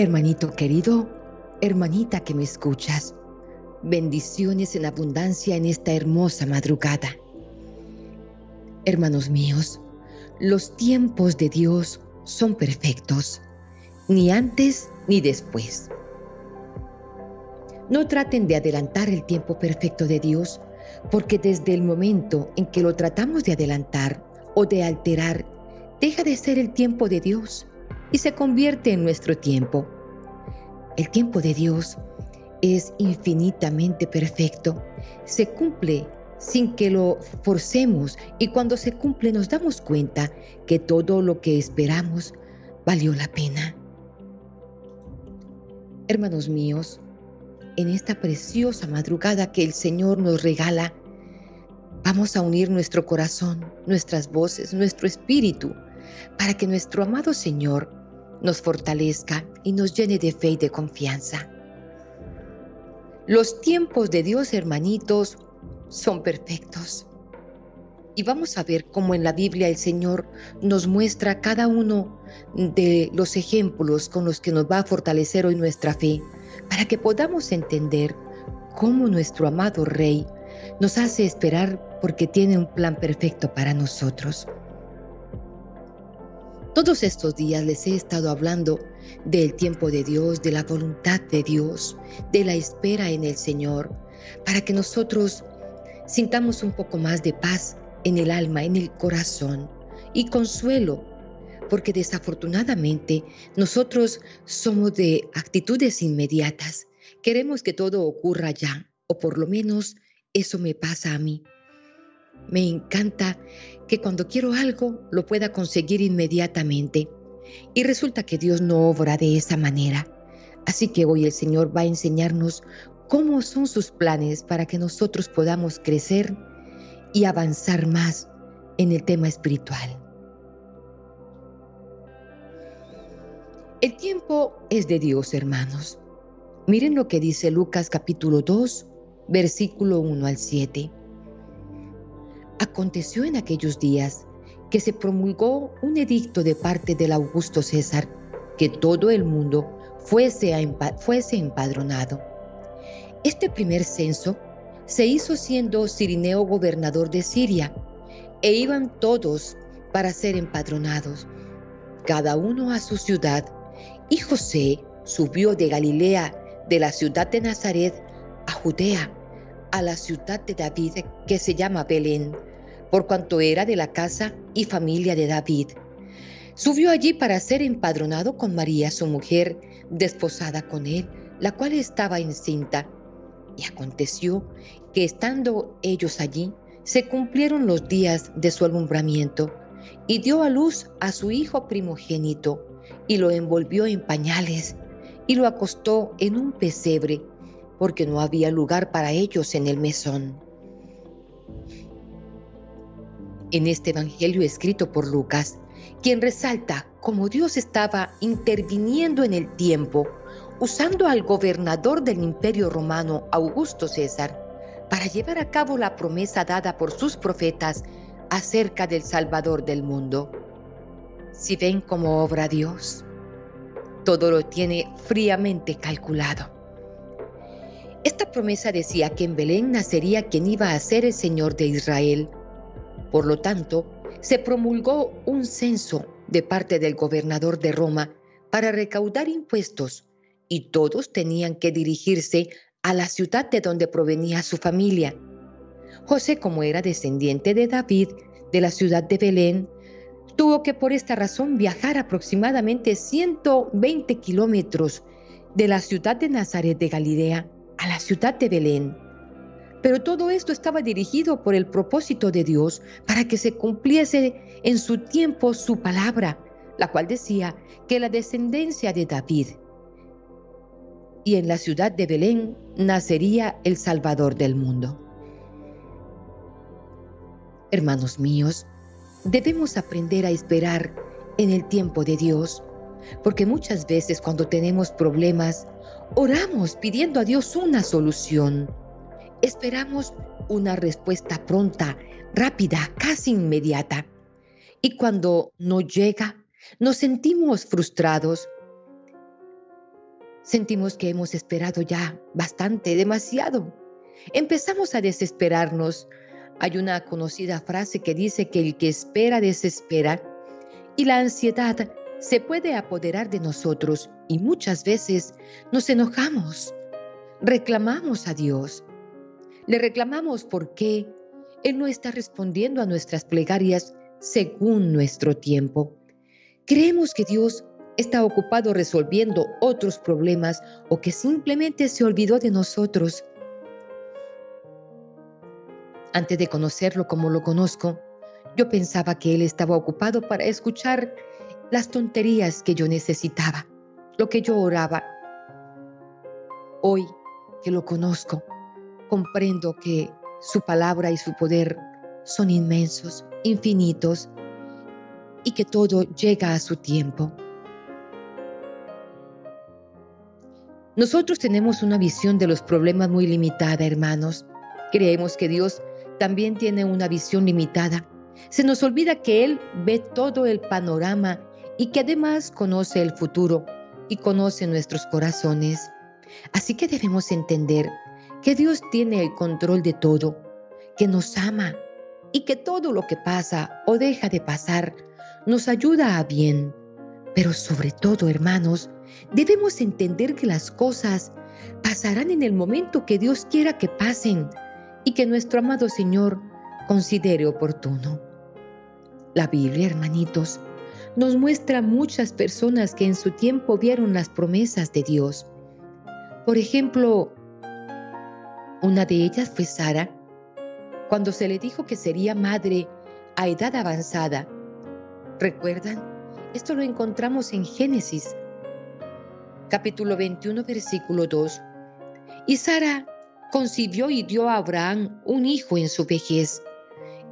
Hermanito querido, hermanita que me escuchas, bendiciones en abundancia en esta hermosa madrugada. Hermanos míos, los tiempos de Dios son perfectos, ni antes ni después. No traten de adelantar el tiempo perfecto de Dios, porque desde el momento en que lo tratamos de adelantar o de alterar, deja de ser el tiempo de Dios y se convierte en nuestro tiempo. El tiempo de Dios es infinitamente perfecto. Se cumple sin que lo forcemos y cuando se cumple nos damos cuenta que todo lo que esperamos valió la pena. Hermanos míos, en esta preciosa madrugada que el Señor nos regala, vamos a unir nuestro corazón, nuestras voces, nuestro espíritu, para que nuestro amado Señor nos fortalezca y nos llene de fe y de confianza. Los tiempos de Dios, hermanitos, son perfectos. Y vamos a ver cómo en la Biblia el Señor nos muestra cada uno de los ejemplos con los que nos va a fortalecer hoy nuestra fe, para que podamos entender cómo nuestro amado Rey nos hace esperar porque tiene un plan perfecto para nosotros. Todos estos días les he estado hablando del tiempo de Dios, de la voluntad de Dios, de la espera en el Señor, para que nosotros sintamos un poco más de paz en el alma, en el corazón y consuelo, porque desafortunadamente nosotros somos de actitudes inmediatas. Queremos que todo ocurra ya, o por lo menos eso me pasa a mí. Me encanta que cuando quiero algo lo pueda conseguir inmediatamente. Y resulta que Dios no obra de esa manera. Así que hoy el Señor va a enseñarnos cómo son sus planes para que nosotros podamos crecer y avanzar más en el tema espiritual. El tiempo es de Dios, hermanos. Miren lo que dice Lucas capítulo 2, versículo 1 al 7. Aconteció en aquellos días que se promulgó un edicto de parte del Augusto César que todo el mundo fuese, fuese empadronado. Este primer censo se hizo siendo Cirineo gobernador de Siria, e iban todos para ser empadronados, cada uno a su ciudad, y José subió de Galilea, de la ciudad de Nazaret, a Judea, a la ciudad de David que se llama Belén por cuanto era de la casa y familia de David. Subió allí para ser empadronado con María, su mujer, desposada con él, la cual estaba encinta. Y aconteció que estando ellos allí, se cumplieron los días de su alumbramiento, y dio a luz a su hijo primogénito, y lo envolvió en pañales, y lo acostó en un pesebre, porque no había lugar para ellos en el mesón en este Evangelio escrito por Lucas, quien resalta cómo Dios estaba interviniendo en el tiempo, usando al gobernador del imperio romano, Augusto César, para llevar a cabo la promesa dada por sus profetas acerca del Salvador del mundo. Si ven cómo obra Dios, todo lo tiene fríamente calculado. Esta promesa decía que en Belén nacería quien iba a ser el Señor de Israel, por lo tanto, se promulgó un censo de parte del gobernador de Roma para recaudar impuestos y todos tenían que dirigirse a la ciudad de donde provenía su familia. José, como era descendiente de David, de la ciudad de Belén, tuvo que por esta razón viajar aproximadamente 120 kilómetros de la ciudad de Nazaret de Galilea a la ciudad de Belén pero todo esto estaba dirigido por el propósito de Dios para que se cumpliese en su tiempo su palabra, la cual decía que la descendencia de David y en la ciudad de Belén nacería el Salvador del mundo. Hermanos míos, debemos aprender a esperar en el tiempo de Dios, porque muchas veces cuando tenemos problemas, oramos pidiendo a Dios una solución Esperamos una respuesta pronta, rápida, casi inmediata. Y cuando no llega, nos sentimos frustrados. Sentimos que hemos esperado ya bastante, demasiado. Empezamos a desesperarnos. Hay una conocida frase que dice que el que espera desespera y la ansiedad se puede apoderar de nosotros y muchas veces nos enojamos, reclamamos a Dios. Le reclamamos porque Él no está respondiendo a nuestras plegarias según nuestro tiempo. Creemos que Dios está ocupado resolviendo otros problemas o que simplemente se olvidó de nosotros. Antes de conocerlo como lo conozco, yo pensaba que Él estaba ocupado para escuchar las tonterías que yo necesitaba, lo que yo oraba. Hoy que lo conozco, comprendo que su palabra y su poder son inmensos, infinitos, y que todo llega a su tiempo. Nosotros tenemos una visión de los problemas muy limitada, hermanos. Creemos que Dios también tiene una visión limitada. Se nos olvida que Él ve todo el panorama y que además conoce el futuro y conoce nuestros corazones. Así que debemos entender que Dios tiene el control de todo, que nos ama y que todo lo que pasa o deja de pasar nos ayuda a bien. Pero sobre todo, hermanos, debemos entender que las cosas pasarán en el momento que Dios quiera que pasen y que nuestro amado Señor considere oportuno. La Biblia, hermanitos, nos muestra muchas personas que en su tiempo vieron las promesas de Dios. Por ejemplo, una de ellas fue Sara, cuando se le dijo que sería madre a edad avanzada. ¿Recuerdan? Esto lo encontramos en Génesis, capítulo 21, versículo 2. Y Sara concibió y dio a Abraham un hijo en su vejez,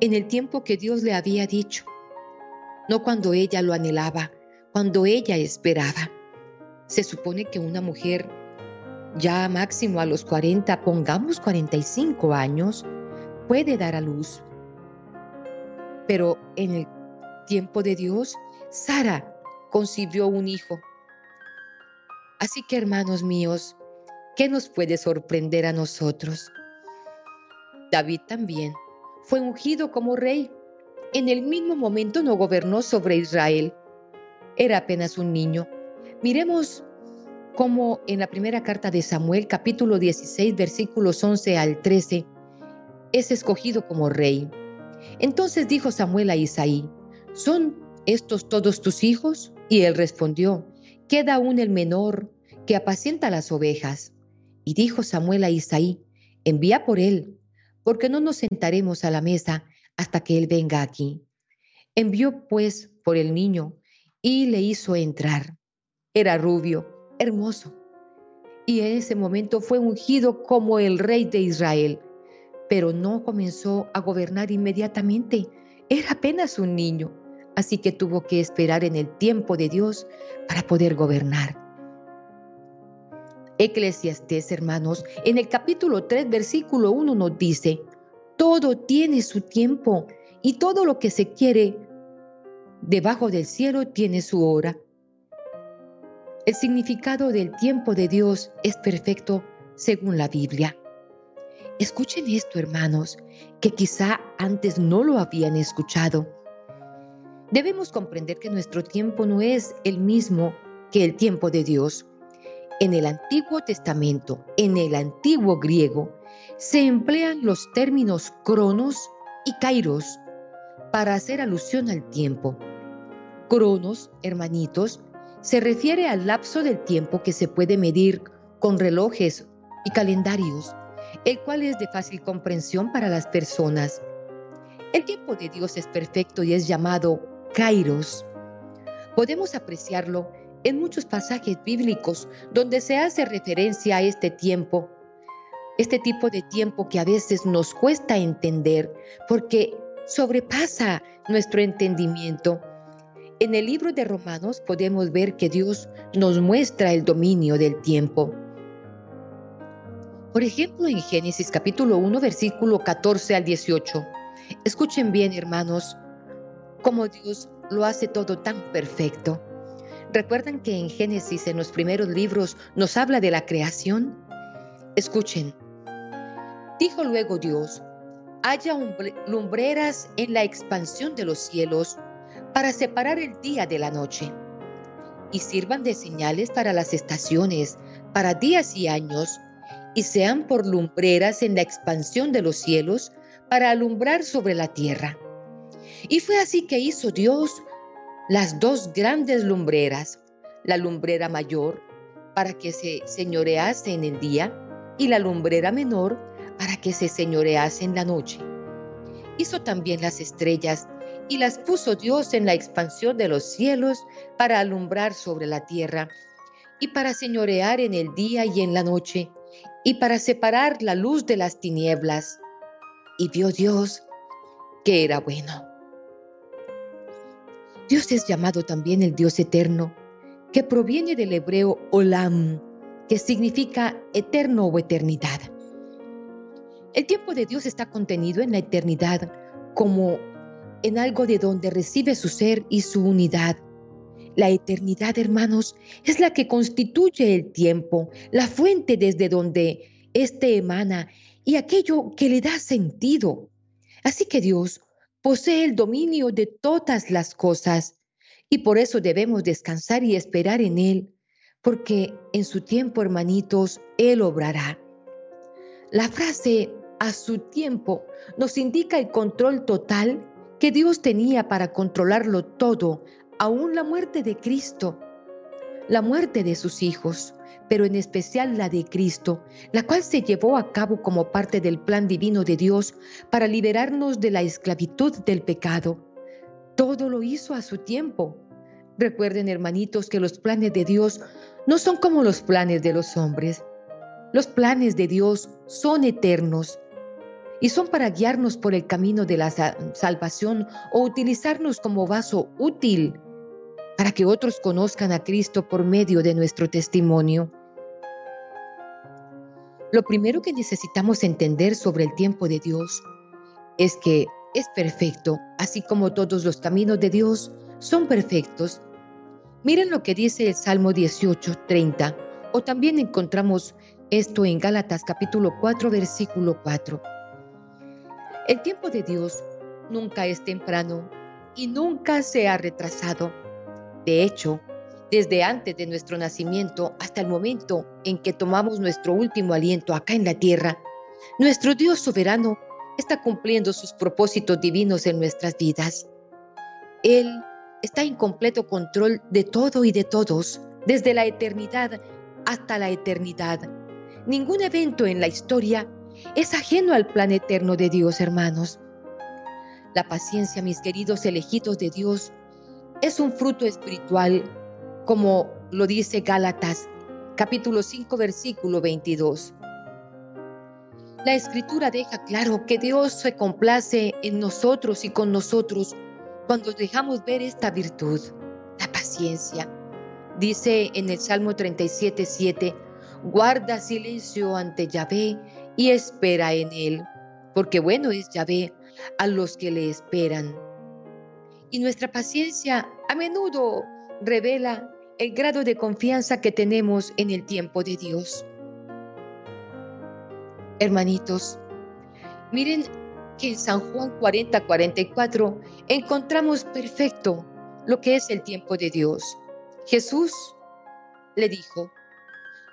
en el tiempo que Dios le había dicho no cuando ella lo anhelaba, cuando ella esperaba. Se supone que una mujer ya máximo a los 40, pongamos 45 años, puede dar a luz. Pero en el tiempo de Dios, Sara concibió un hijo. Así que hermanos míos, ¿qué nos puede sorprender a nosotros? David también fue ungido como rey en el mismo momento no gobernó sobre Israel. Era apenas un niño. Miremos cómo en la primera carta de Samuel, capítulo 16, versículos 11 al 13, es escogido como rey. Entonces dijo Samuel a Isaí, ¿son estos todos tus hijos? Y él respondió, queda aún el menor que apacienta las ovejas. Y dijo Samuel a Isaí, envía por él, porque no nos sentaremos a la mesa hasta que él venga aquí. Envió pues por el niño y le hizo entrar. Era rubio, hermoso, y en ese momento fue ungido como el rey de Israel, pero no comenzó a gobernar inmediatamente. Era apenas un niño, así que tuvo que esperar en el tiempo de Dios para poder gobernar. Eclesiastés, hermanos, en el capítulo 3, versículo 1 nos dice, todo tiene su tiempo y todo lo que se quiere debajo del cielo tiene su hora. El significado del tiempo de Dios es perfecto según la Biblia. Escuchen esto, hermanos, que quizá antes no lo habían escuchado. Debemos comprender que nuestro tiempo no es el mismo que el tiempo de Dios. En el Antiguo Testamento, en el antiguo griego, se emplean los términos cronos y kairos para hacer alusión al tiempo. Cronos, hermanitos, se refiere al lapso del tiempo que se puede medir con relojes y calendarios, el cual es de fácil comprensión para las personas. El tiempo de Dios es perfecto y es llamado kairos. Podemos apreciarlo en muchos pasajes bíblicos donde se hace referencia a este tiempo este tipo de tiempo que a veces nos cuesta entender porque sobrepasa nuestro entendimiento. En el libro de Romanos podemos ver que Dios nos muestra el dominio del tiempo. Por ejemplo, en Génesis capítulo 1, versículo 14 al 18. Escuchen bien, hermanos, cómo Dios lo hace todo tan perfecto. ¿Recuerdan que en Génesis, en los primeros libros, nos habla de la creación? Escuchen. Dijo luego Dios, haya lumbreras en la expansión de los cielos para separar el día de la noche, y sirvan de señales para las estaciones, para días y años, y sean por lumbreras en la expansión de los cielos para alumbrar sobre la tierra. Y fue así que hizo Dios las dos grandes lumbreras, la lumbrera mayor para que se señorease en el día y la lumbrera menor para que se señorease en la noche. Hizo también las estrellas y las puso Dios en la expansión de los cielos para alumbrar sobre la tierra y para señorear en el día y en la noche y para separar la luz de las tinieblas. Y vio Dios que era bueno. Dios es llamado también el Dios eterno, que proviene del hebreo olam, que significa eterno o eternidad. El tiempo de Dios está contenido en la eternidad como en algo de donde recibe su ser y su unidad. La eternidad, hermanos, es la que constituye el tiempo, la fuente desde donde éste emana y aquello que le da sentido. Así que Dios posee el dominio de todas las cosas y por eso debemos descansar y esperar en Él, porque en su tiempo, hermanitos, Él obrará. La frase a su tiempo nos indica el control total que Dios tenía para controlarlo todo, aún la muerte de Cristo, la muerte de sus hijos, pero en especial la de Cristo, la cual se llevó a cabo como parte del plan divino de Dios para liberarnos de la esclavitud del pecado. Todo lo hizo a su tiempo. Recuerden, hermanitos, que los planes de Dios no son como los planes de los hombres. Los planes de Dios son eternos y son para guiarnos por el camino de la salvación o utilizarnos como vaso útil para que otros conozcan a Cristo por medio de nuestro testimonio. Lo primero que necesitamos entender sobre el tiempo de Dios es que es perfecto, así como todos los caminos de Dios son perfectos. Miren lo que dice el Salmo 18, 30, o también encontramos esto en Gálatas capítulo 4, versículo 4. El tiempo de Dios nunca es temprano y nunca se ha retrasado. De hecho, desde antes de nuestro nacimiento hasta el momento en que tomamos nuestro último aliento acá en la tierra, nuestro Dios soberano está cumpliendo sus propósitos divinos en nuestras vidas. Él está en completo control de todo y de todos, desde la eternidad hasta la eternidad. Ningún evento en la historia es ajeno al plan eterno de Dios, hermanos. La paciencia, mis queridos elegidos de Dios, es un fruto espiritual como lo dice Gálatas capítulo 5 versículo 22. La escritura deja claro que Dios se complace en nosotros y con nosotros cuando dejamos ver esta virtud, la paciencia. Dice en el Salmo 37, 7, guarda silencio ante Yahvé y espera en él, porque bueno es Yahvé a los que le esperan. Y nuestra paciencia a menudo revela el grado de confianza que tenemos en el tiempo de Dios. Hermanitos, miren que en San Juan 40-44 encontramos perfecto lo que es el tiempo de Dios. Jesús le dijo,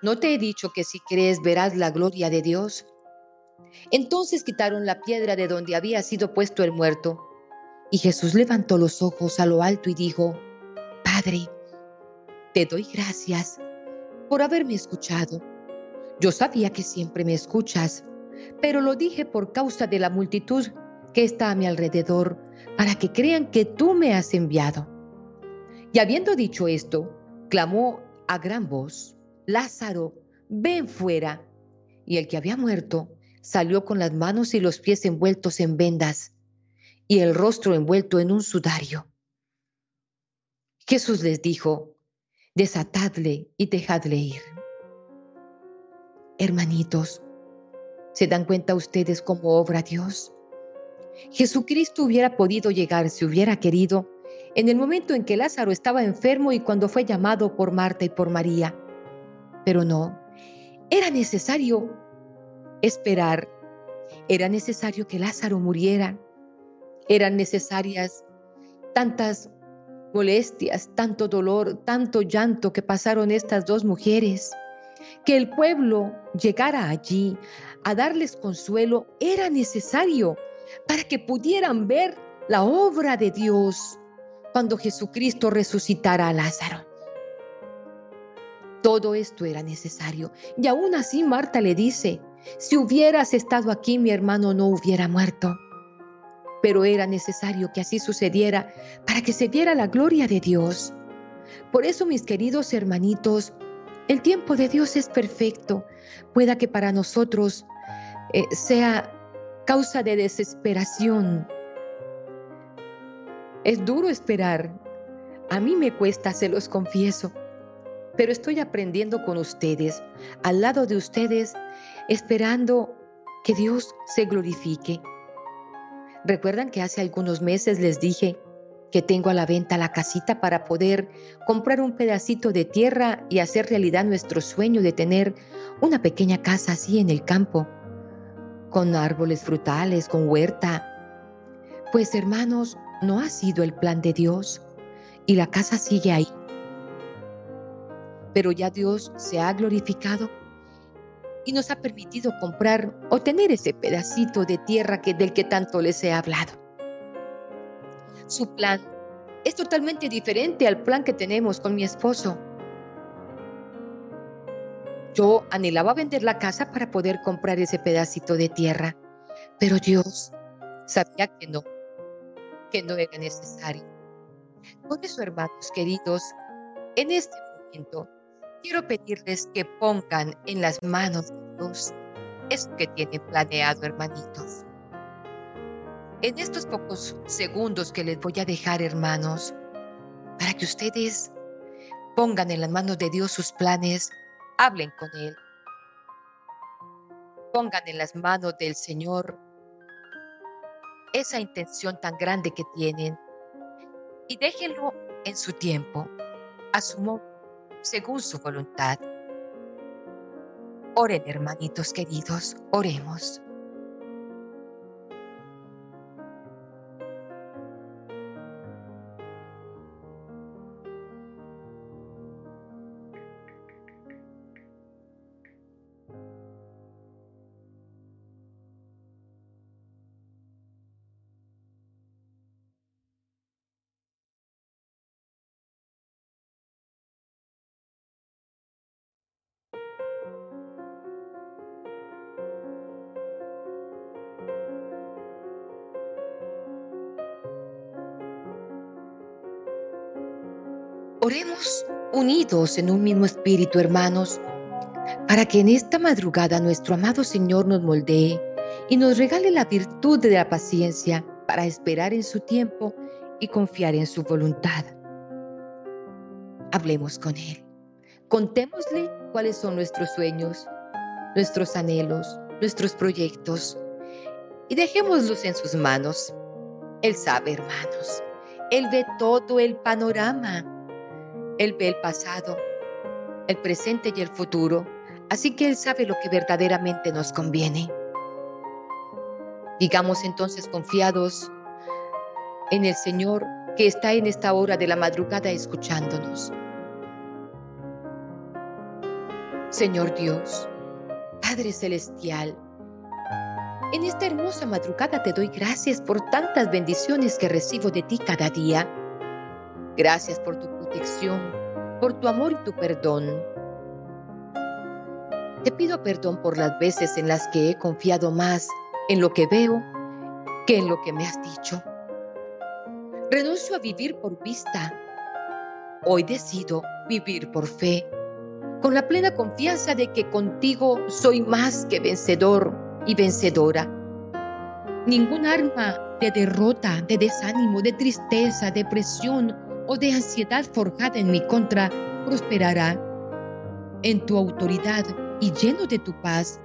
¿no te he dicho que si crees verás la gloria de Dios? Entonces quitaron la piedra de donde había sido puesto el muerto. Y Jesús levantó los ojos a lo alto y dijo, Padre, te doy gracias por haberme escuchado. Yo sabía que siempre me escuchas, pero lo dije por causa de la multitud que está a mi alrededor, para que crean que tú me has enviado. Y habiendo dicho esto, clamó a gran voz, Lázaro, ven fuera. Y el que había muerto salió con las manos y los pies envueltos en vendas y el rostro envuelto en un sudario. Jesús les dijo, desatadle y dejadle ir. Hermanitos, ¿se dan cuenta ustedes cómo obra Dios? Jesucristo hubiera podido llegar, si hubiera querido, en el momento en que Lázaro estaba enfermo y cuando fue llamado por Marta y por María. Pero no, era necesario esperar, era necesario que Lázaro muriera, eran necesarias tantas molestias, tanto dolor, tanto llanto que pasaron estas dos mujeres. Que el pueblo llegara allí a darles consuelo era necesario para que pudieran ver la obra de Dios cuando Jesucristo resucitara a Lázaro. Todo esto era necesario. Y aún así Marta le dice, si hubieras estado aquí mi hermano no hubiera muerto. Pero era necesario que así sucediera para que se viera la gloria de Dios. Por eso, mis queridos hermanitos, el tiempo de Dios es perfecto. Pueda que para nosotros eh, sea causa de desesperación, es duro esperar. A mí me cuesta, se los confieso. Pero estoy aprendiendo con ustedes, al lado de ustedes, esperando que Dios se glorifique. ¿Recuerdan que hace algunos meses les dije que tengo a la venta la casita para poder comprar un pedacito de tierra y hacer realidad nuestro sueño de tener una pequeña casa así en el campo, con árboles frutales, con huerta? Pues hermanos, no ha sido el plan de Dios y la casa sigue ahí. Pero ya Dios se ha glorificado y nos ha permitido comprar o tener ese pedacito de tierra que, del que tanto les he hablado. Su plan es totalmente diferente al plan que tenemos con mi esposo. Yo anhelaba vender la casa para poder comprar ese pedacito de tierra, pero Dios sabía que no que no era necesario. Por eso, hermanos queridos, en este momento quiero pedirles que pongan en las manos de Dios eso que tienen planeado, hermanitos. En estos pocos segundos que les voy a dejar, hermanos, para que ustedes pongan en las manos de Dios sus planes, hablen con Él. Pongan en las manos del Señor esa intención tan grande que tienen y déjenlo en su tiempo, a su modo, según su voluntad. Oren, hermanitos queridos, oremos. Oremos unidos en un mismo espíritu, hermanos, para que en esta madrugada nuestro amado Señor nos moldee y nos regale la virtud de la paciencia para esperar en su tiempo y confiar en su voluntad. Hablemos con Él. Contémosle cuáles son nuestros sueños, nuestros anhelos, nuestros proyectos y dejémoslos en sus manos. Él sabe, hermanos. Él ve todo el panorama él ve el pasado, el presente y el futuro, así que Él sabe lo que verdaderamente nos conviene. Digamos entonces confiados en el Señor que está en esta hora de la madrugada escuchándonos. Señor Dios, Padre Celestial, en esta hermosa madrugada te doy gracias por tantas bendiciones que recibo de ti cada día. Gracias por tu por tu amor y tu perdón. Te pido perdón por las veces en las que he confiado más en lo que veo que en lo que me has dicho. Renuncio a vivir por vista. Hoy decido vivir por fe, con la plena confianza de que contigo soy más que vencedor y vencedora. Ningún arma de derrota, de desánimo, de tristeza, depresión o de ansiedad forjada en mi contra prosperará. En tu autoridad y lleno de tu paz,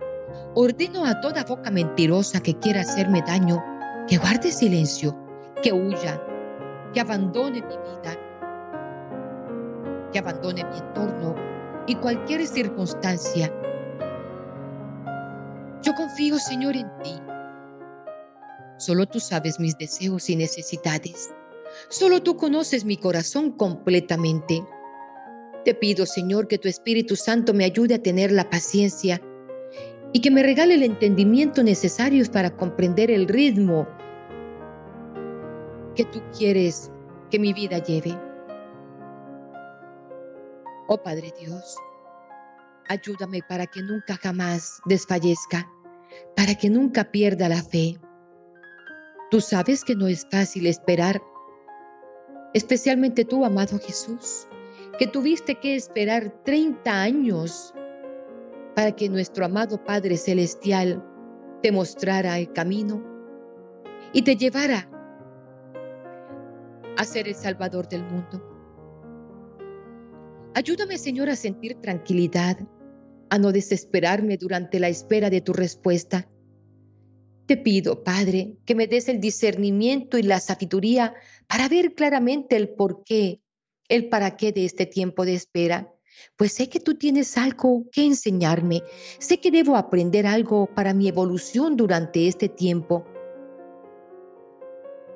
ordeno a toda boca mentirosa que quiera hacerme daño que guarde silencio, que huya, que abandone mi vida, que abandone mi entorno y cualquier circunstancia. Yo confío, Señor, en ti. Solo tú sabes mis deseos y necesidades. Solo tú conoces mi corazón completamente. Te pido, Señor, que tu Espíritu Santo me ayude a tener la paciencia y que me regale el entendimiento necesario para comprender el ritmo que tú quieres que mi vida lleve. Oh Padre Dios, ayúdame para que nunca jamás desfallezca, para que nunca pierda la fe. Tú sabes que no es fácil esperar, especialmente tú, amado Jesús, que tuviste que esperar 30 años para que nuestro amado Padre Celestial te mostrara el camino y te llevara a ser el Salvador del mundo. Ayúdame, Señor, a sentir tranquilidad, a no desesperarme durante la espera de tu respuesta. Te pido, Padre, que me des el discernimiento y la sabiduría para ver claramente el por qué, el para qué de este tiempo de espera pues sé que tú tienes algo que enseñarme, sé que debo aprender algo para mi evolución durante este tiempo.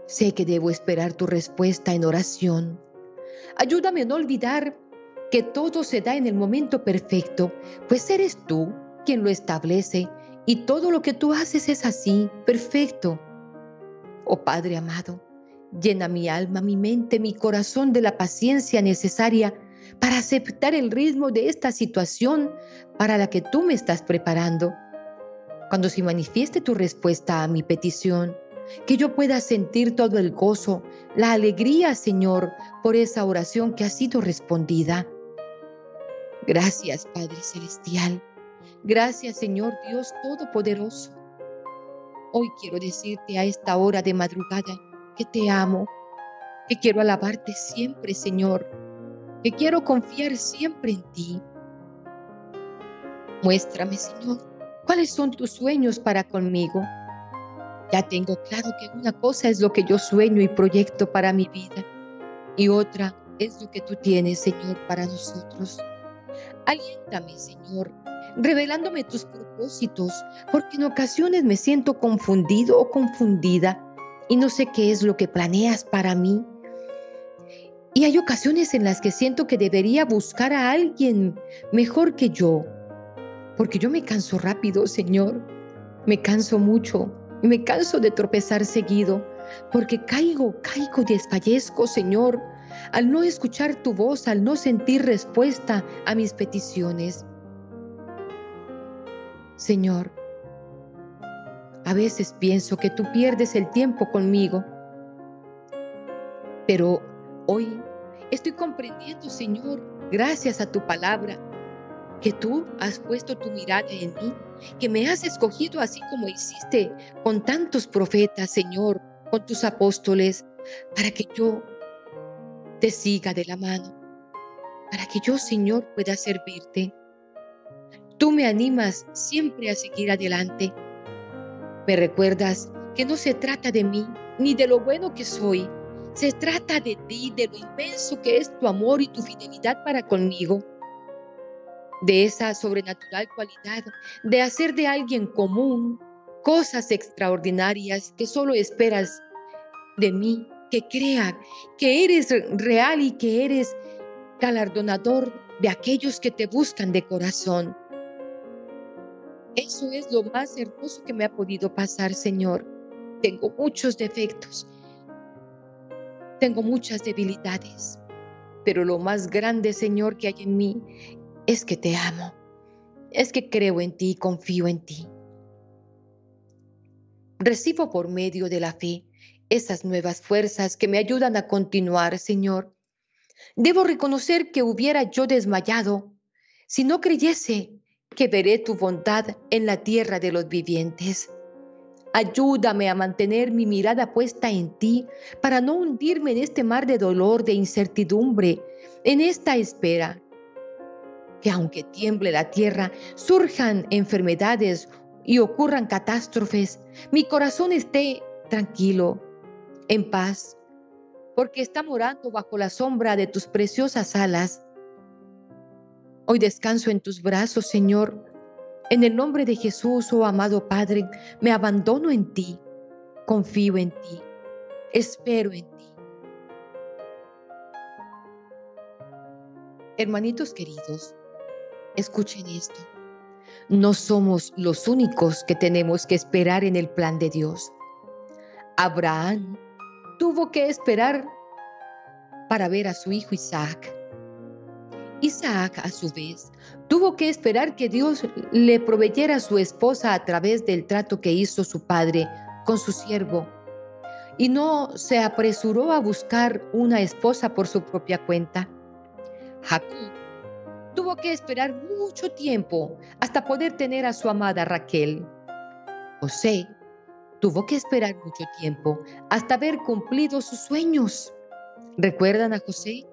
Sé que debo esperar tu respuesta en oración. Ayúdame a no olvidar que todo se da en el momento perfecto, pues eres tú quien lo establece y todo lo que tú haces es así, perfecto. Oh Padre amado, llena mi alma, mi mente, mi corazón de la paciencia necesaria para aceptar el ritmo de esta situación para la que tú me estás preparando. Cuando se manifieste tu respuesta a mi petición, que yo pueda sentir todo el gozo, la alegría, Señor, por esa oración que ha sido respondida. Gracias, Padre Celestial. Gracias, Señor Dios Todopoderoso. Hoy quiero decirte a esta hora de madrugada que te amo, que quiero alabarte siempre, Señor, que quiero confiar siempre en ti. Muéstrame, Señor, cuáles son tus sueños para conmigo. Ya tengo claro que una cosa es lo que yo sueño y proyecto para mi vida y otra es lo que tú tienes, Señor, para nosotros. Aliéntame, Señor, revelándome tus propósitos, porque en ocasiones me siento confundido o confundida y no sé qué es lo que planeas para mí. Y hay ocasiones en las que siento que debería buscar a alguien mejor que yo, porque yo me canso rápido, Señor. Me canso mucho y me canso de tropezar seguido, porque caigo, caigo, desfallezco, Señor, al no escuchar tu voz, al no sentir respuesta a mis peticiones. Señor, a veces pienso que tú pierdes el tiempo conmigo, pero Hoy estoy comprendiendo, Señor, gracias a tu palabra, que tú has puesto tu mirada en mí, que me has escogido así como hiciste con tantos profetas, Señor, con tus apóstoles, para que yo te siga de la mano, para que yo, Señor, pueda servirte. Tú me animas siempre a seguir adelante. Me recuerdas que no se trata de mí ni de lo bueno que soy, se trata de ti, de lo inmenso que es tu amor y tu fidelidad para conmigo, de esa sobrenatural cualidad de hacer de alguien común cosas extraordinarias que solo esperas de mí, que crea que eres real y que eres galardonador de aquellos que te buscan de corazón. Eso es lo más hermoso que me ha podido pasar, Señor. Tengo muchos defectos, tengo muchas debilidades, pero lo más grande, Señor, que hay en mí es que te amo, es que creo en ti y confío en ti. Recibo por medio de la fe esas nuevas fuerzas que me ayudan a continuar, Señor. Debo reconocer que hubiera yo desmayado si no creyese que veré tu bondad en la tierra de los vivientes. Ayúdame a mantener mi mirada puesta en ti para no hundirme en este mar de dolor, de incertidumbre, en esta espera. Que aunque tiemble la tierra, surjan enfermedades y ocurran catástrofes, mi corazón esté tranquilo, en paz, porque está morando bajo la sombra de tus preciosas alas. Hoy descanso en tus brazos, Señor. En el nombre de Jesús, oh amado Padre, me abandono en ti, confío en ti, espero en ti. Hermanitos queridos, escuchen esto. No somos los únicos que tenemos que esperar en el plan de Dios. Abraham tuvo que esperar para ver a su hijo Isaac. Isaac, a su vez, tuvo que esperar que Dios le proveyera a su esposa a través del trato que hizo su padre con su siervo, y no se apresuró a buscar una esposa por su propia cuenta. Jacob tuvo que esperar mucho tiempo hasta poder tener a su amada Raquel. José tuvo que esperar mucho tiempo hasta haber cumplido sus sueños. ¿Recuerdan a José?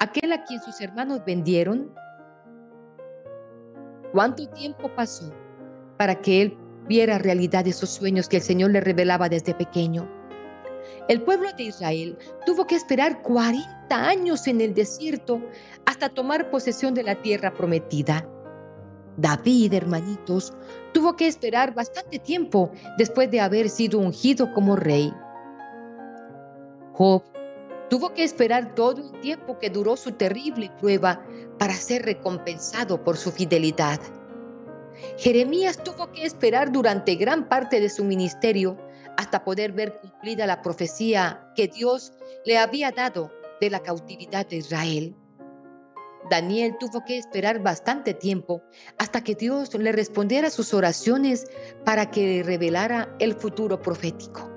Aquel a quien sus hermanos vendieron. ¿Cuánto tiempo pasó para que él viera realidad esos sueños que el Señor le revelaba desde pequeño? El pueblo de Israel tuvo que esperar 40 años en el desierto hasta tomar posesión de la tierra prometida. David, hermanitos, tuvo que esperar bastante tiempo después de haber sido ungido como rey. Job tuvo que esperar todo el tiempo que duró su terrible prueba para ser recompensado por su fidelidad. Jeremías tuvo que esperar durante gran parte de su ministerio hasta poder ver cumplida la profecía que Dios le había dado de la cautividad de Israel. Daniel tuvo que esperar bastante tiempo hasta que Dios le respondiera sus oraciones para que revelara el futuro profético.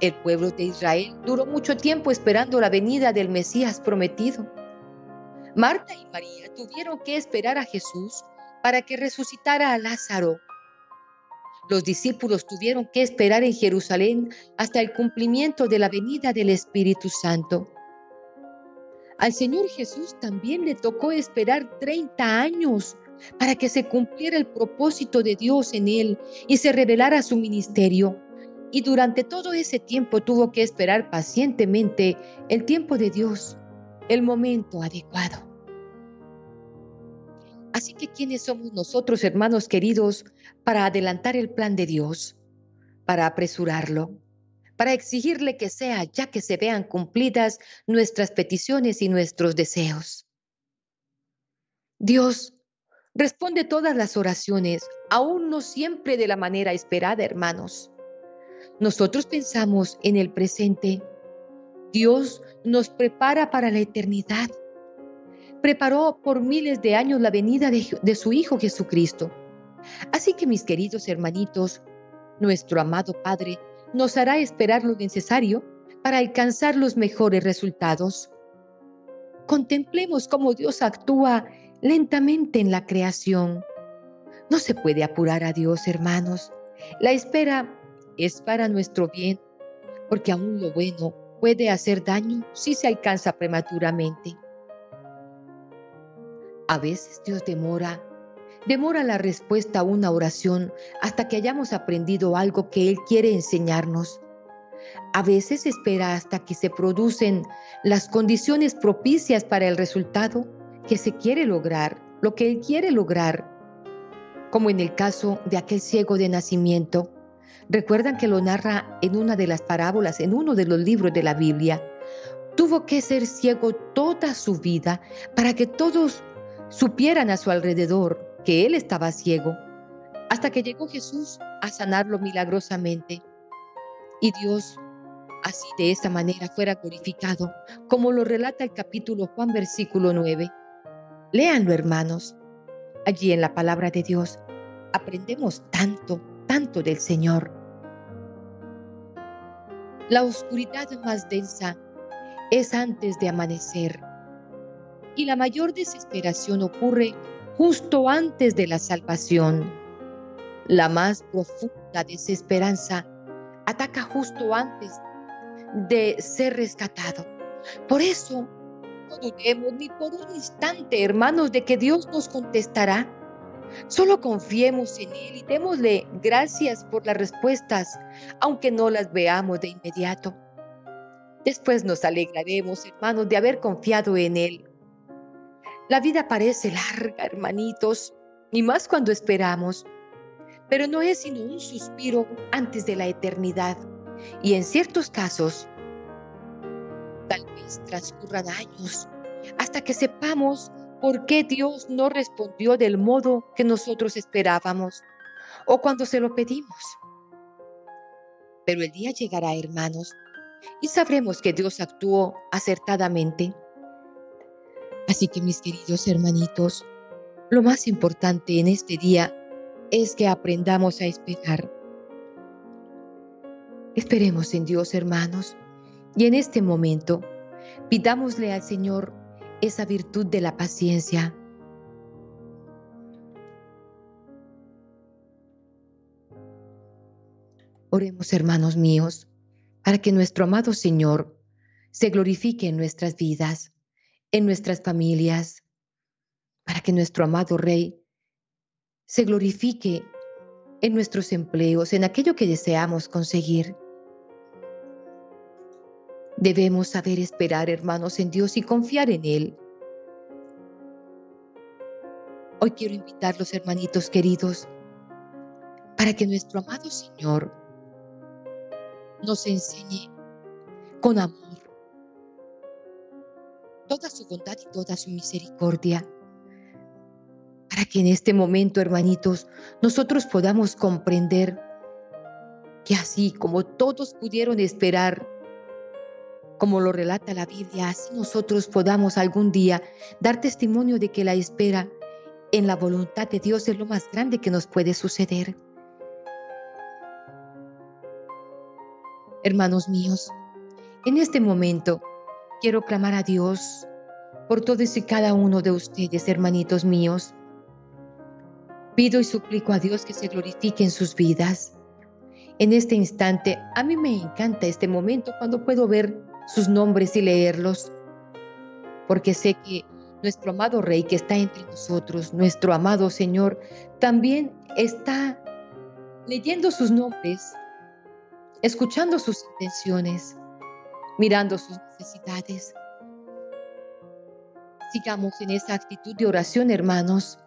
El pueblo de Israel duró mucho tiempo esperando la venida del Mesías prometido. Marta y María tuvieron que esperar a Jesús para que resucitara a Lázaro los discípulos tuvieron que esperar en Jerusalén hasta el cumplimiento de la venida del Espíritu Santo. Al Señor Jesús también le tocó esperar 30 años para que se cumpliera el propósito de Dios en él y se revelara su ministerio. Y durante todo ese tiempo tuvo que esperar pacientemente el tiempo de Dios, el momento adecuado. Así que ¿quiénes somos nosotros, hermanos queridos, para adelantar el plan de Dios, para apresurarlo, para exigirle que sea ya que se vean cumplidas nuestras peticiones y nuestros deseos? Dios responde todas las oraciones, aún no siempre de la manera esperada, hermanos. Nosotros pensamos en el presente. Dios nos prepara para la eternidad preparó por miles de años la venida de, su Hijo Jesucristo. Así que mis queridos hermanitos, nuestro amado Padre nos hará esperar lo necesario para alcanzar los mejores resultados. Contemplemos cómo Dios actúa lentamente en la creación. No se puede apurar a Dios, hermanos. La espera es para nuestro bien, porque aún lo bueno puede hacer daño si se alcanza prematuramente. A veces Dios demora, demora la respuesta a una oración hasta que hayamos aprendido algo que Él quiere enseñarnos. A veces espera hasta que se producen las condiciones propicias para el resultado que se quiere lograr, lo que Él quiere lograr, como en el caso de aquel ciego de nacimiento. Recuerdan que lo narra en una de las parábolas, en uno de los libros de la Biblia. Tuvo que ser ciego toda su vida para que todos supieran a su alrededor que él estaba ciego, hasta que llegó Jesús a sanarlo milagrosamente. Y Dios, así de esta manera, fuera glorificado, como lo relata el capítulo Juan versículo 9. Léanlo, hermanos. Allí en la palabra de Dios aprendemos tanto, tanto del Señor. La oscuridad más densa es antes de amanecer y la mayor desesperación ocurre justo antes de la salvación. La más profunda desesperanza ataca justo antes de ser rescatado. Por eso, no dudemos ni por un instante, hermanos, de que Dios nos contestará. Solo confiemos en Él y démosle gracias por las respuestas, aunque no las veamos de inmediato. Después nos alegraremos, hermanos, de haber confiado en Él. La vida parece larga, hermanitos, y más cuando esperamos, pero no es sino un suspiro antes de la eternidad. Y en ciertos casos, tal vez transcurran años hasta que sepamos por qué Dios no respondió del modo que nosotros esperábamos o cuando se lo pedimos. Pero el día llegará, hermanos, y sabremos que Dios actuó acertadamente. Así que mis queridos hermanitos, lo más importante en este día es que aprendamos a esperar. Esperemos en Dios, hermanos, y en este momento pidámosle al Señor esa virtud de la paciencia. Oremos, hermanos míos, para que nuestro amado Señor se glorifique en nuestras vidas, en nuestras familias, para que nuestro amado Rey se glorifique en nuestros empleos, en aquello que deseamos conseguir. Debemos saber esperar, hermanos, en Dios y confiar en Él. Hoy quiero invitarlos, hermanitos queridos, para que nuestro amado Señor nos enseñe con amor toda su bondad y toda su misericordia, para que en este momento, hermanitos, nosotros podamos comprender que así como todos pudieron esperar, como lo relata la Biblia, así nosotros podamos algún día dar testimonio de que la espera en la voluntad de Dios es lo más grande que nos puede suceder. Hermanos míos, en este momento quiero clamar a Dios por todos y cada uno de ustedes, hermanitos míos. Pido y suplico a Dios que se glorifique en sus vidas. En este instante, a mí me encanta este momento cuando puedo ver sus nombres y leerlos, porque sé que nuestro amado Rey que está entre nosotros, nuestro amado Señor, también está leyendo sus nombres escuchando sus intenciones, mirando sus necesidades. Sigamos en esa actitud de oración, hermanos.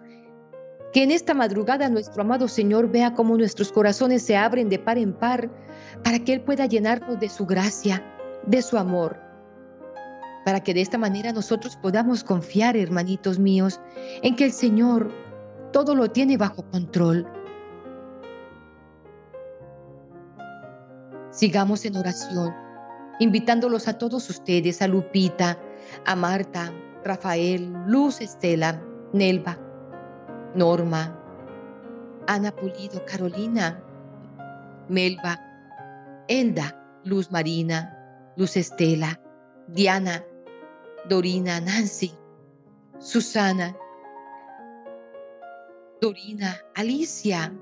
Que en esta madrugada nuestro amado Señor vea cómo nuestros corazones se abren de par en par para que Él pueda llenarnos de su gracia, de su amor, para que de esta manera nosotros podamos confiar, hermanitos míos, en que el Señor todo lo tiene bajo control. Sigamos en oración, invitándolos a todos ustedes, a Lupita, a Marta, Rafael, Luz Estela, Nelva, Norma, Ana Pulido, Carolina, Melba, Elda, Luz Marina, Luz Estela, Diana, Dorina, Nancy, Susana, Dorina, Alicia,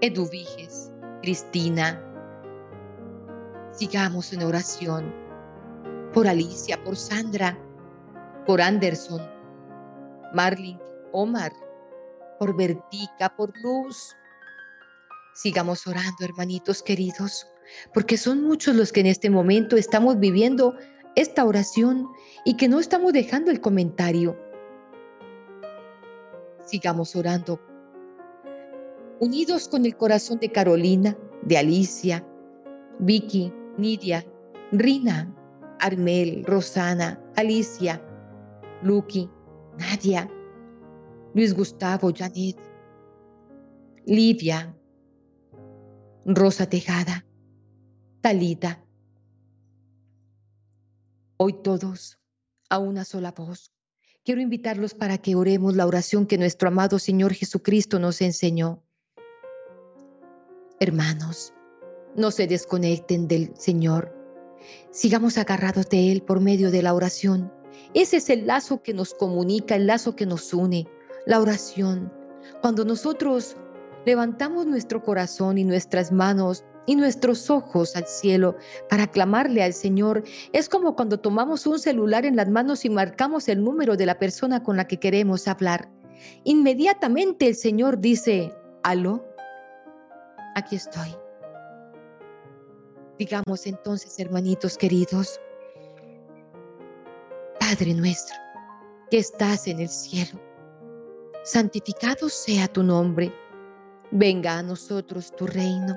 Eduviges, Cristina, Sigamos en oración por Alicia, por Sandra, por Anderson, Marlin, Omar, por Vertica, por Luz. Sigamos orando, hermanitos queridos, porque son muchos los que en este momento estamos viviendo esta oración y que no estamos dejando el comentario. Sigamos orando, unidos con el corazón de Carolina, de Alicia, Vicky, Nidia, Rina, Armel, Rosana, Alicia, Lucky, Nadia, Luis Gustavo, Janet, Livia, Rosa Tejada, Talita. Hoy todos, a una sola voz, quiero invitarlos para que oremos la oración que nuestro amado Señor Jesucristo nos enseñó. Hermanos, no se desconecten del Señor. Sigamos agarrados de Él por medio de la oración. Ese es el lazo que nos comunica, el lazo que nos une, la oración. Cuando nosotros levantamos nuestro corazón y nuestras manos y nuestros ojos al cielo para clamarle al Señor, es como cuando tomamos un celular en las manos y marcamos el número de la persona con la que queremos hablar. Inmediatamente el Señor dice, aló, aquí estoy. Digamos entonces, hermanitos queridos, Padre nuestro, que estás en el cielo, santificado sea tu nombre, venga a nosotros tu reino,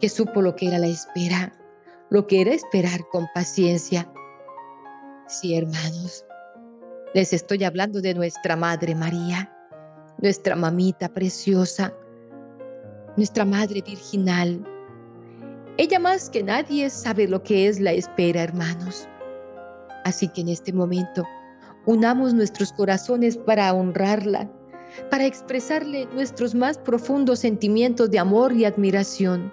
que supo lo que era la espera, lo que era esperar con paciencia. Sí, hermanos, les estoy hablando de nuestra Madre María, nuestra mamita preciosa, nuestra Madre Virginal, ella más que nadie sabe lo que es la espera, hermanos. Así que en este momento, unamos nuestros corazones para honrarla, para expresarle nuestros más profundos sentimientos de amor y admiración.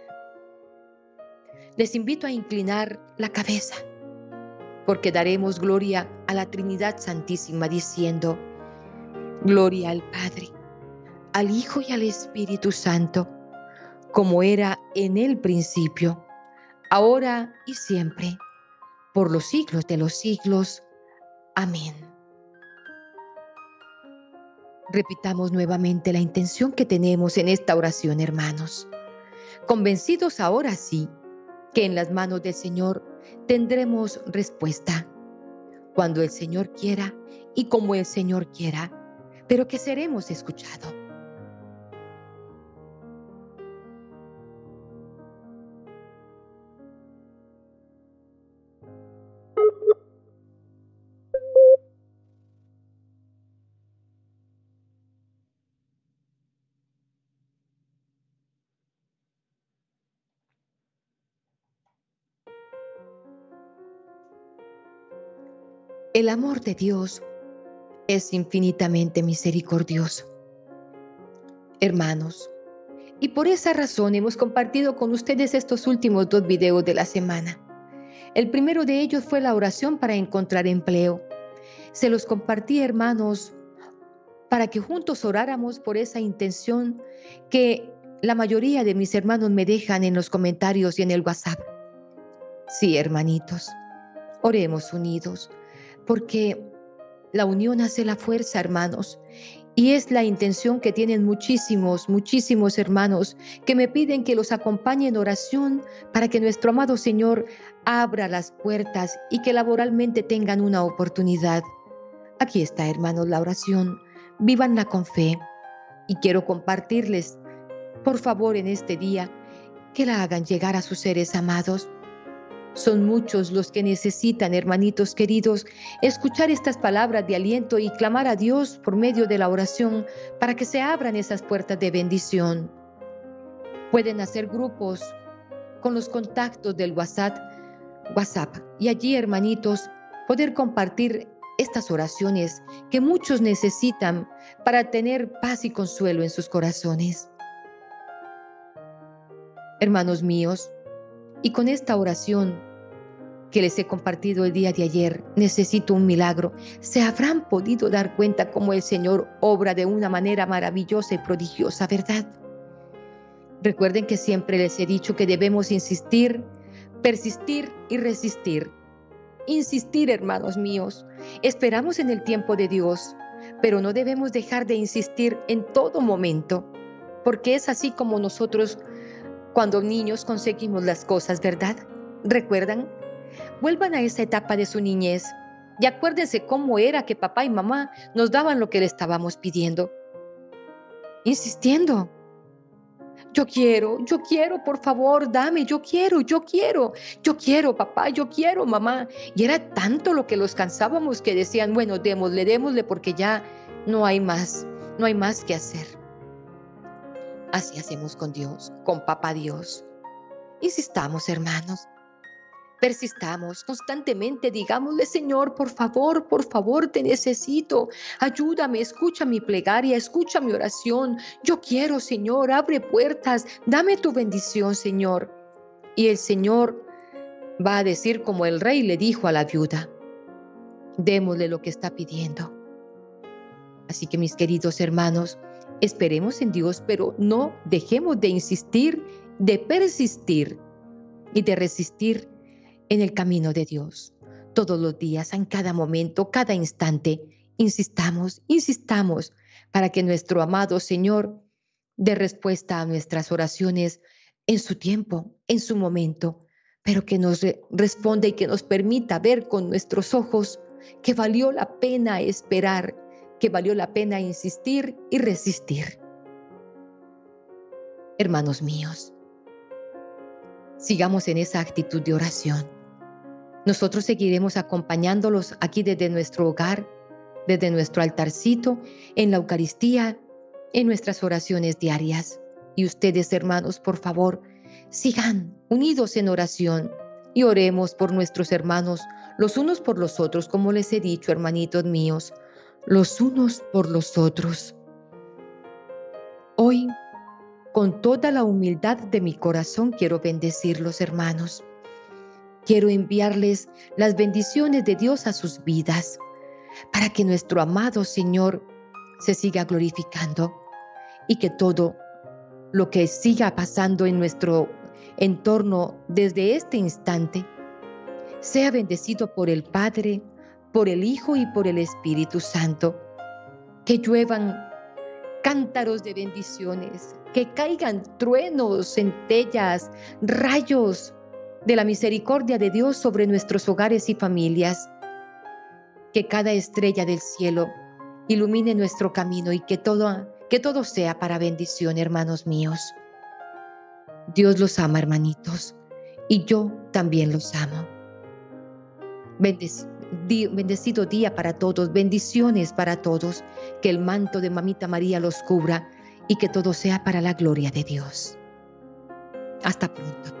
Les invito a inclinar la cabeza, porque daremos gloria a la Trinidad Santísima diciendo, Gloria al Padre, al Hijo y al Espíritu Santo, como era en el principio, ahora y siempre por los siglos de los siglos. Amén. Repitamos nuevamente la intención que tenemos en esta oración, hermanos. Convencidos ahora sí que en las manos del Señor tendremos respuesta, cuando el Señor quiera y como el Señor quiera, pero que seremos escuchados. El amor de Dios es infinitamente misericordioso. Hermanos, y por esa razón hemos compartido con ustedes estos últimos dos videos de la semana. El primero de ellos fue la oración para encontrar empleo. Se los compartí, hermanos, para que juntos oráramos por esa intención que la mayoría de mis hermanos me dejan en los comentarios y en el WhatsApp. Sí, hermanitos, oremos unidos porque la unión hace la fuerza, hermanos. Y es la intención que tienen muchísimos, muchísimos hermanos que me piden que los acompañe en oración para que nuestro amado Señor abra las puertas y que laboralmente tengan una oportunidad. Aquí está, hermanos, la oración. Vívanla con fe. Y quiero compartirles, por favor, en este día, que la hagan llegar a sus seres amados son muchos los que necesitan, hermanitos queridos, escuchar estas palabras de aliento y clamar a Dios por medio de la oración para que se abran esas puertas de bendición. Pueden hacer grupos con los contactos del WhatsApp, y allí, hermanitos, poder compartir estas oraciones que muchos necesitan para tener paz y consuelo en sus corazones. Hermanos míos, y con esta oración que les he compartido el día de ayer, necesito un milagro, se habrán podido dar cuenta cómo el Señor obra de una manera maravillosa y prodigiosa, ¿verdad? Recuerden que siempre les he dicho que debemos insistir, persistir y resistir. Insistir, hermanos míos. Esperamos en el tiempo de Dios, pero no debemos dejar de insistir en todo momento, porque es así como nosotros cuando niños conseguimos las cosas, ¿verdad? ¿Recuerdan? Vuelvan a esa etapa de su niñez y acuérdense cómo era que papá y mamá nos daban lo que le estábamos pidiendo. Insistiendo. Yo quiero, yo quiero, por favor, dame, yo quiero, yo quiero, yo quiero, papá, yo quiero, mamá. Y era tanto lo que los cansábamos que decían, bueno, démosle, démosle, porque ya no hay más, no hay más que hacer. Así hacemos con Dios, con papá Dios. Insistamos, hermanos, persistamos constantemente, digámosle, Señor, por favor, por favor, te necesito. Ayúdame, escucha mi plegaria, escucha mi oración. Yo quiero, Señor, abre puertas, dame tu bendición, Señor. Y el Señor va a decir como el rey le dijo a la viuda, démosle lo que está pidiendo. Así que mis queridos hermanos, esperemos en Dios, pero no dejemos de insistir, de persistir y de resistir en el camino de Dios. Todos los días, en cada momento, cada instante, insistamos, insistamos para que nuestro amado Señor dé respuesta a nuestras oraciones en su tiempo, en su momento, pero que nos responda y que nos permita ver con nuestros ojos que valió la pena esperar, que valió la pena insistir y resistir. Hermanos míos, sigamos en esa actitud de oración nosotros seguiremos acompañándolos aquí desde nuestro hogar, desde nuestro altarcito, en la Eucaristía, en nuestras oraciones diarias. Y ustedes, hermanos, por favor, sigan unidos en oración y oremos por nuestros hermanos, los unos por los otros, como les he dicho, hermanitos míos, los unos por los otros. Hoy, con toda la humildad de mi corazón, quiero bendecirlos, hermanos. Quiero enviarles las bendiciones de Dios a sus vidas para que nuestro amado Señor se siga glorificando y que todo lo que siga pasando en nuestro entorno desde este instante sea bendecido por el Padre, por el Hijo y por el Espíritu Santo. Que lluevan cántaros de bendiciones, que caigan truenos, centellas, rayos de la misericordia de Dios sobre nuestros hogares y familias. Que cada estrella del cielo ilumine nuestro camino y que todo, que todo sea para bendición, hermanos míos. Dios los ama, hermanitos, y yo también los amo. Bendecido día para todos, bendiciones para todos, que el manto de Mamita María los cubra y que todo sea para la gloria de Dios. Hasta pronto.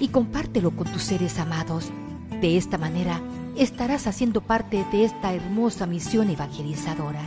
y compártelo con tus seres amados. De esta manera estarás haciendo parte de esta hermosa misión evangelizadora.